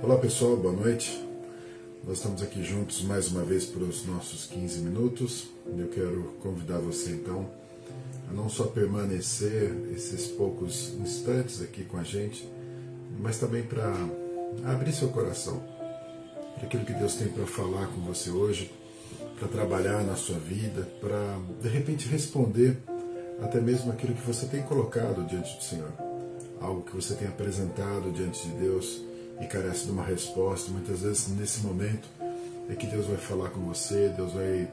Olá pessoal, boa noite. Nós estamos aqui juntos mais uma vez para os nossos 15 minutos. Eu quero convidar você então a não só permanecer esses poucos instantes aqui com a gente, mas também para abrir seu coração para aquilo que Deus tem para falar com você hoje, para trabalhar na sua vida, para de repente responder até mesmo aquilo que você tem colocado diante do Senhor, algo que você tem apresentado diante de Deus e carece de uma resposta. Muitas vezes, nesse momento, é que Deus vai falar com você, Deus vai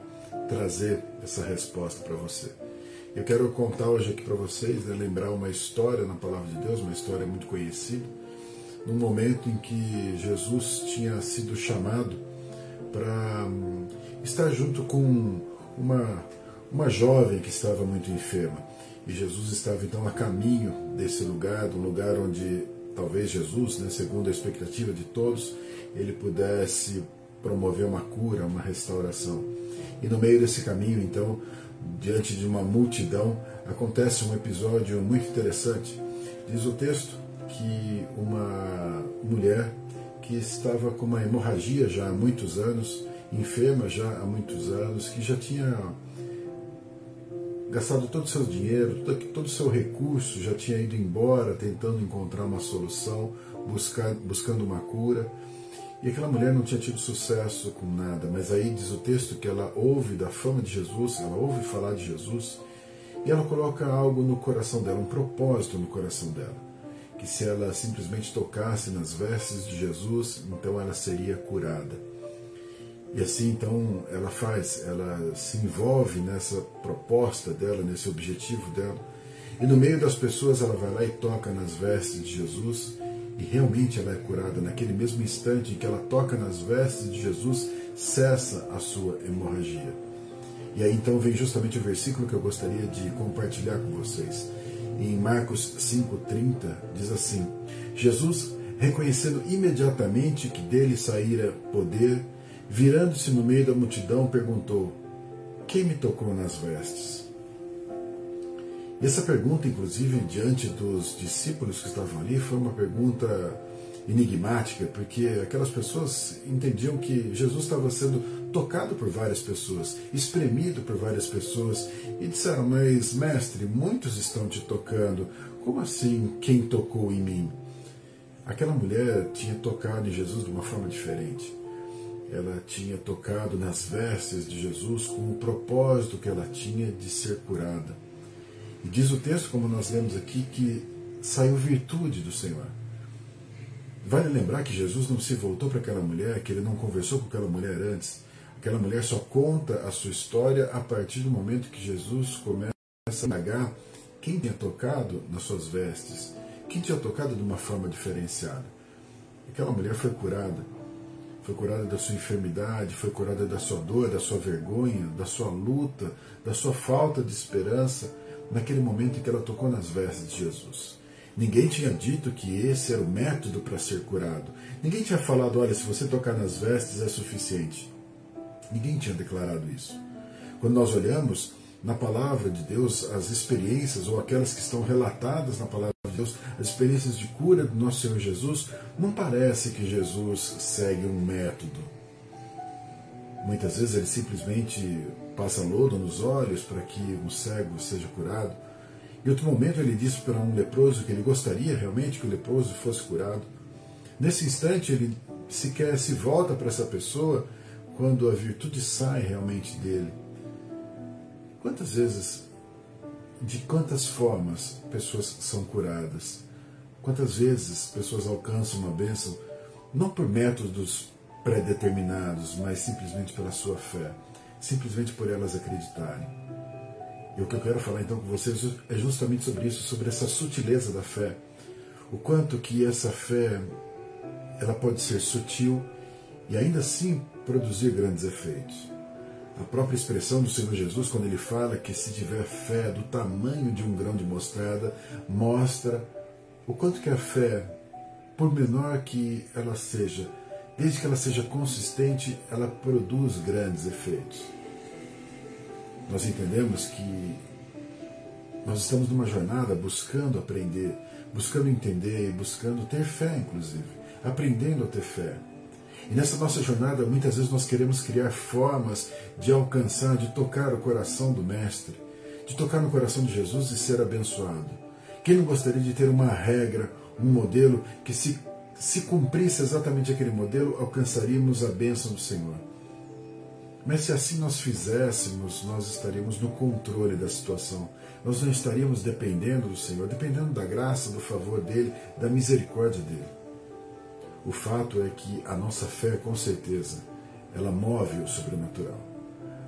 trazer essa resposta para você. Eu quero contar hoje aqui para vocês, né, lembrar uma história na palavra de Deus, uma história muito conhecida, num momento em que Jesus tinha sido chamado para hum, estar junto com uma, uma jovem que estava muito enferma. E Jesus estava então a caminho desse lugar, do lugar onde talvez Jesus, né, segundo a expectativa de todos, ele pudesse promover uma cura, uma restauração. E no meio desse caminho, então, diante de uma multidão, acontece um episódio muito interessante. Diz o texto que uma mulher que estava com uma hemorragia já há muitos anos, enferma já há muitos anos, que já tinha gastado todo o seu dinheiro, todo o seu recurso, já tinha ido embora tentando encontrar uma solução, buscar, buscando uma cura. E aquela mulher não tinha tido sucesso com nada, mas aí diz o texto que ela ouve da fama de Jesus, ela ouve falar de Jesus, e ela coloca algo no coração dela, um propósito no coração dela. Que se ela simplesmente tocasse nas vestes de Jesus, então ela seria curada. E assim então ela faz, ela se envolve nessa proposta dela, nesse objetivo dela. E no meio das pessoas ela vai lá e toca nas vestes de Jesus e realmente ela é curada. Naquele mesmo instante em que ela toca nas vestes de Jesus, cessa a sua hemorragia. E aí então vem justamente o versículo que eu gostaria de compartilhar com vocês. Em Marcos 5,30 diz assim: Jesus, reconhecendo imediatamente que dele saíra poder, Virando-se no meio da multidão, perguntou: Quem me tocou nas vestes? Essa pergunta, inclusive, diante dos discípulos que estavam ali, foi uma pergunta enigmática, porque aquelas pessoas entendiam que Jesus estava sendo tocado por várias pessoas, espremido por várias pessoas, e disseram: Mas, mestre, muitos estão te tocando, como assim quem tocou em mim? Aquela mulher tinha tocado em Jesus de uma forma diferente ela tinha tocado nas vestes de Jesus com o propósito que ela tinha de ser curada. E diz o texto, como nós lemos aqui, que saiu virtude do Senhor. Vale lembrar que Jesus não se voltou para aquela mulher, que ele não conversou com aquela mulher antes. Aquela mulher só conta a sua história a partir do momento que Jesus começa a indagar quem tinha tocado nas suas vestes, quem tinha tocado de uma forma diferenciada. Aquela mulher foi curada foi curada da sua enfermidade, foi curada da sua dor, da sua vergonha, da sua luta, da sua falta de esperança, naquele momento em que ela tocou nas vestes de Jesus. Ninguém tinha dito que esse era o método para ser curado. Ninguém tinha falado, olha, se você tocar nas vestes é suficiente. Ninguém tinha declarado isso. Quando nós olhamos na palavra de Deus as experiências ou aquelas que estão relatadas na palavra Deus, as experiências de cura do nosso Senhor Jesus, não parece que Jesus segue um método. Muitas vezes ele simplesmente passa lodo nos olhos para que um cego seja curado. Em outro momento ele disse para um leproso que ele gostaria realmente que o leproso fosse curado. Nesse instante ele sequer se volta para essa pessoa quando a virtude sai realmente dele. Quantas vezes de quantas formas pessoas são curadas. Quantas vezes pessoas alcançam uma bênção não por métodos pré-determinados, mas simplesmente pela sua fé, simplesmente por elas acreditarem. E o que eu quero falar então com vocês é justamente sobre isso, sobre essa sutileza da fé. O quanto que essa fé ela pode ser sutil e ainda assim produzir grandes efeitos. A própria expressão do Senhor Jesus, quando ele fala que se tiver fé do tamanho de um grão de mostarda, mostra o quanto que a fé, por menor que ela seja, desde que ela seja consistente, ela produz grandes efeitos. Nós entendemos que nós estamos numa jornada buscando aprender, buscando entender e buscando ter fé, inclusive. aprendendo a ter fé. E nessa nossa jornada, muitas vezes nós queremos criar formas de alcançar, de tocar o coração do Mestre, de tocar no coração de Jesus e ser abençoado. Quem não gostaria de ter uma regra, um modelo que, se, se cumprisse exatamente aquele modelo, alcançaríamos a bênção do Senhor? Mas se assim nós fizéssemos, nós estaríamos no controle da situação. Nós não estaríamos dependendo do Senhor, dependendo da graça, do favor dele, da misericórdia dele. O fato é que a nossa fé, com certeza, ela move o sobrenatural.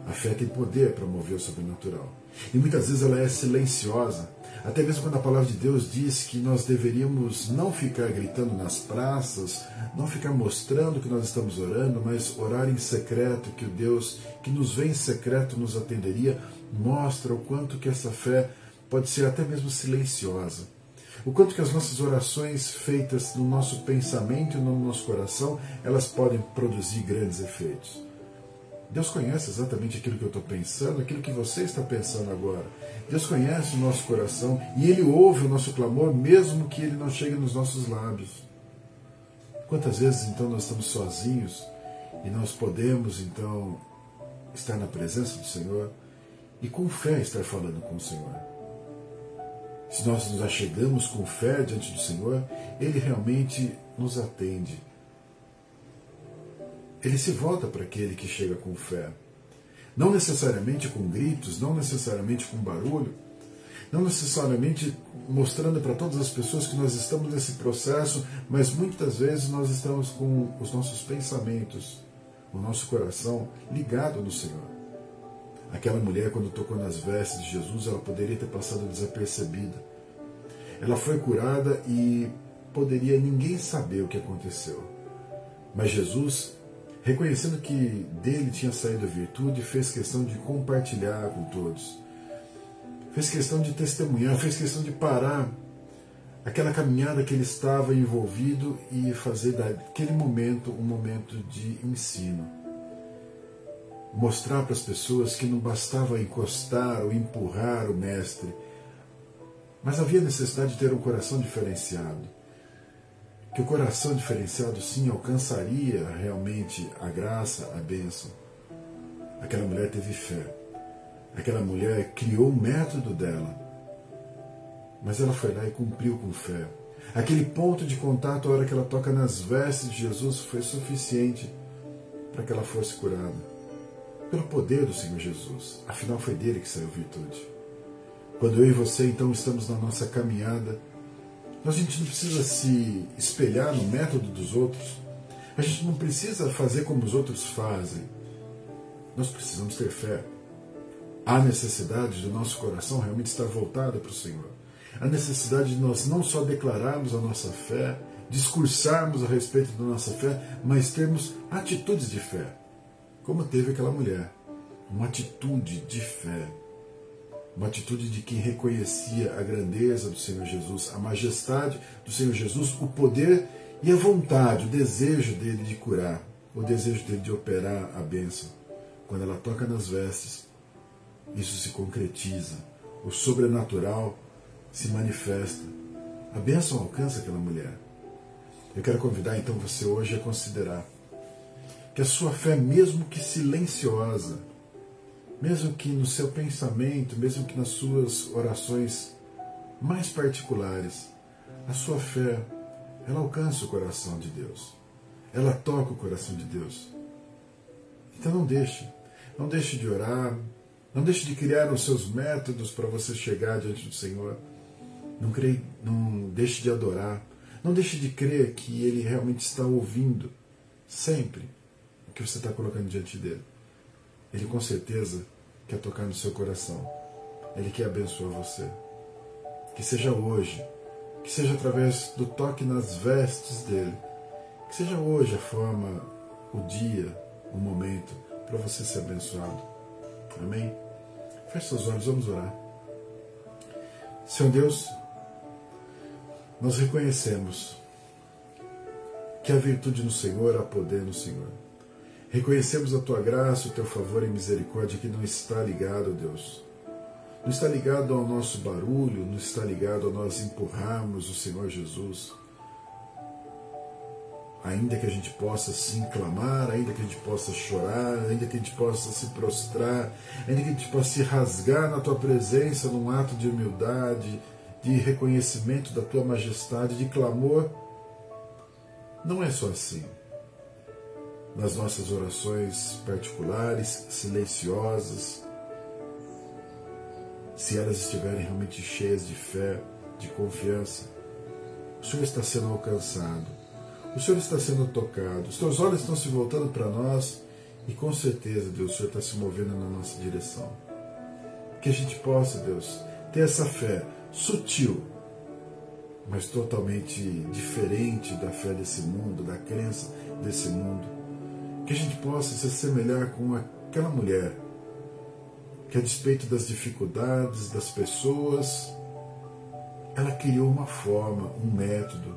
A fé tem poder para mover o sobrenatural. E muitas vezes ela é silenciosa. Até mesmo quando a palavra de Deus diz que nós deveríamos não ficar gritando nas praças, não ficar mostrando que nós estamos orando, mas orar em secreto, que o Deus que nos vê em secreto nos atenderia, mostra o quanto que essa fé pode ser até mesmo silenciosa. O quanto que as nossas orações feitas no nosso pensamento e no nosso coração, elas podem produzir grandes efeitos. Deus conhece exatamente aquilo que eu estou pensando, aquilo que você está pensando agora. Deus conhece o nosso coração e Ele ouve o nosso clamor, mesmo que ele não chegue nos nossos lábios. Quantas vezes então nós estamos sozinhos e nós podemos então estar na presença do Senhor e com fé estar falando com o Senhor? Se nós nos achegamos com fé diante do Senhor, Ele realmente nos atende. Ele se volta para aquele que chega com fé. Não necessariamente com gritos, não necessariamente com barulho, não necessariamente mostrando para todas as pessoas que nós estamos nesse processo, mas muitas vezes nós estamos com os nossos pensamentos, o nosso coração ligado no Senhor. Aquela mulher, quando tocou nas vestes de Jesus, ela poderia ter passado desapercebida. Ela foi curada e poderia ninguém saber o que aconteceu. Mas Jesus, reconhecendo que dele tinha saído a virtude, fez questão de compartilhar com todos. Fez questão de testemunhar, fez questão de parar aquela caminhada que ele estava envolvido e fazer daquele momento um momento de ensino mostrar para as pessoas que não bastava encostar ou empurrar o Mestre, mas havia necessidade de ter um coração diferenciado. Que o coração diferenciado, sim, alcançaria realmente a graça, a bênção. Aquela mulher teve fé. Aquela mulher criou o método dela. Mas ela foi lá e cumpriu com fé. Aquele ponto de contato, a hora que ela toca nas vestes de Jesus, foi suficiente para que ela fosse curada pelo poder do Senhor Jesus. Afinal, foi dele que saiu virtude. Quando eu e você então estamos na nossa caminhada, a gente não precisa se espelhar no método dos outros. A gente não precisa fazer como os outros fazem. Nós precisamos ter fé. Há necessidade do nosso coração realmente estar voltado para o Senhor. Há necessidade de nós não só declararmos a nossa fé, discursarmos a respeito da nossa fé, mas termos atitudes de fé como teve aquela mulher. Uma atitude de fé, uma atitude de quem reconhecia a grandeza do Senhor Jesus, a majestade do Senhor Jesus, o poder e a vontade, o desejo dele de curar, o desejo dele de operar a bênção. Quando ela toca nas vestes, isso se concretiza, o sobrenatural se manifesta. A bênção alcança aquela mulher. Eu quero convidar então você hoje a considerar que a sua fé, mesmo que silenciosa, mesmo que no seu pensamento, mesmo que nas suas orações mais particulares, a sua fé, ela alcança o coração de Deus. Ela toca o coração de Deus. Então não deixe, não deixe de orar, não deixe de criar os seus métodos para você chegar diante do Senhor. Não, não deixe de adorar, não deixe de crer que Ele realmente está ouvindo, sempre que você está colocando diante dele. Ele com certeza quer tocar no seu coração. Ele quer abençoar você. Que seja hoje, que seja através do toque nas vestes dele, que seja hoje a forma, o dia, o momento para você ser abençoado. Amém? Feche seus olhos, vamos orar. Senhor Deus, nós reconhecemos que a virtude no Senhor há poder no Senhor. Reconhecemos a tua graça, o teu favor e misericórdia que não está ligado, Deus. Não está ligado ao nosso barulho, não está ligado a nós empurrarmos o Senhor Jesus. ainda que a gente possa sim clamar, ainda que a gente possa chorar, ainda que a gente possa se prostrar, ainda que a gente possa se rasgar na tua presença num ato de humildade, de reconhecimento da tua majestade, de clamor, não é só assim. Nas nossas orações particulares, silenciosas, se elas estiverem realmente cheias de fé, de confiança, o Senhor está sendo alcançado, o Senhor está sendo tocado, os teus olhos estão se voltando para nós e com certeza, Deus, o Senhor está se movendo na nossa direção. Que a gente possa, Deus, ter essa fé sutil, mas totalmente diferente da fé desse mundo, da crença desse mundo. Que a gente possa se assemelhar com aquela mulher que, a despeito das dificuldades das pessoas, ela criou uma forma, um método.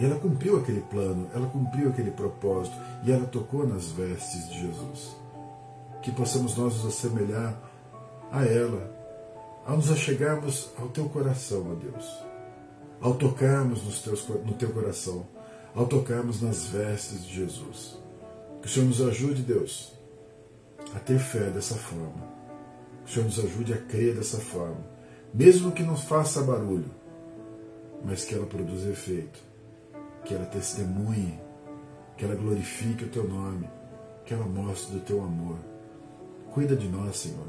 E ela cumpriu aquele plano, ela cumpriu aquele propósito e ela tocou nas vestes de Jesus. Que possamos nós nos assemelhar a ela, ao nos achegarmos ao teu coração, ó Deus, ao tocarmos nos teus, no teu coração, ao tocarmos nas vestes de Jesus. Que o Senhor nos ajude, Deus, a ter fé dessa forma. Que o Senhor nos ajude a crer dessa forma, mesmo que não faça barulho, mas que ela produza efeito, que ela testemunhe, que ela glorifique o teu nome, que ela mostre do teu amor. Cuida de nós, Senhor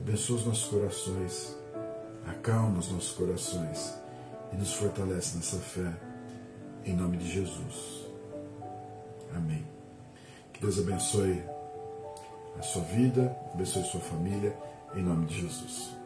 Abençoa os nossos corações, acalma os nossos corações e nos fortalece nessa fé, em nome de Jesus. Amém. Que Deus abençoe a sua vida, abençoe a sua família, em nome de Jesus.